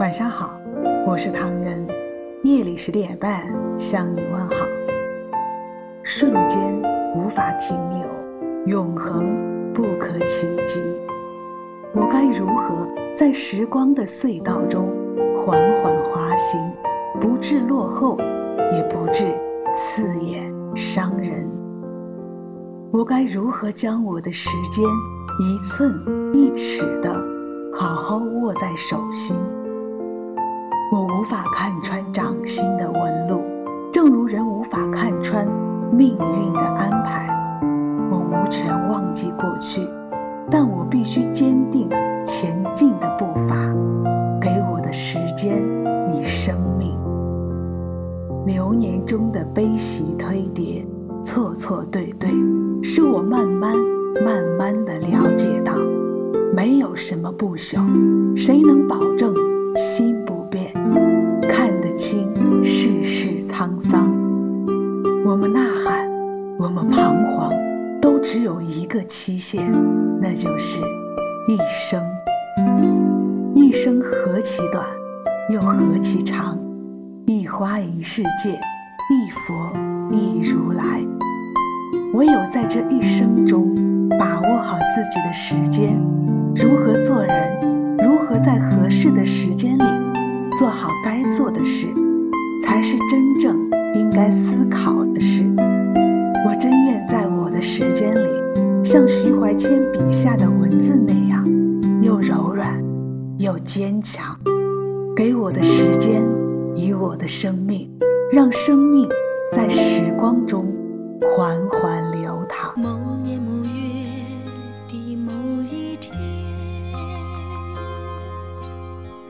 晚上好，我是唐人，夜里十点半向你问好。瞬间无法停留，永恒不可企及。我该如何在时光的隧道中缓缓滑行，不致落后，也不致刺眼伤人？我该如何将我的时间一寸一尺的好好握在手心？我无法看穿掌心的纹路，正如人无法看穿命运的安排。我无权忘记过去，但我必须坚定前进的步伐。给我的时间以生命。流年中的悲喜推叠，错错对对，使我慢慢慢慢的了解到，没有什么不朽。谁能保证心？变看得清世事沧桑，我们呐喊，我们彷徨，都只有一个期限，那就是一生。一生何其短，又何其长？一花一世界，一佛一如来。唯有在这一生中，把握好自己的时间，如何做人，如何在合适的时间里做好该做的事。才是真正应该思考的事。我真愿在我的时间里，像徐怀谦笔下的文字那样，又柔软又坚强。给我的时间，以我的生命，让生命在时光中缓缓流淌。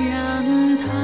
让它